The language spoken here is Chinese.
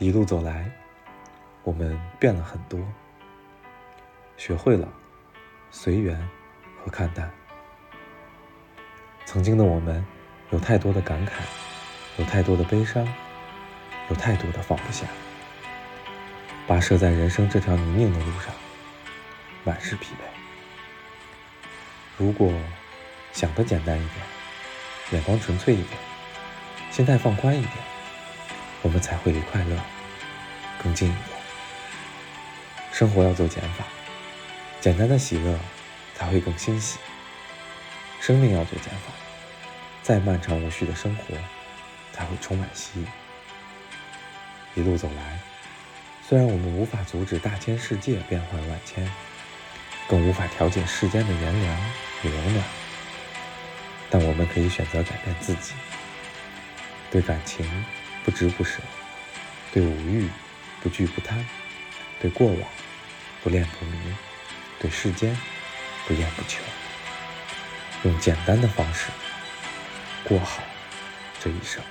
一路走来，我们变了很多，学会了随缘和看淡。曾经的我们，有太多的感慨，有太多的悲伤，有太多的放不下。跋涉在人生这条泥泞的路上，满是疲惫。如果想的简单一点，眼光纯粹一点，心态放宽一点。我们才会离快乐更近一点。生活要做减法，简单的喜乐才会更欣喜。生命要做减法，再漫长无序的生活才会充满希冀。一路走来，虽然我们无法阻止大千世界变幻万千，更无法调节世间的炎凉与冷暖，但我们可以选择改变自己，对感情。不执不舍，对五欲不惧不贪，对过往不恋不迷，对世间不厌不求，用简单的方式过好这一生。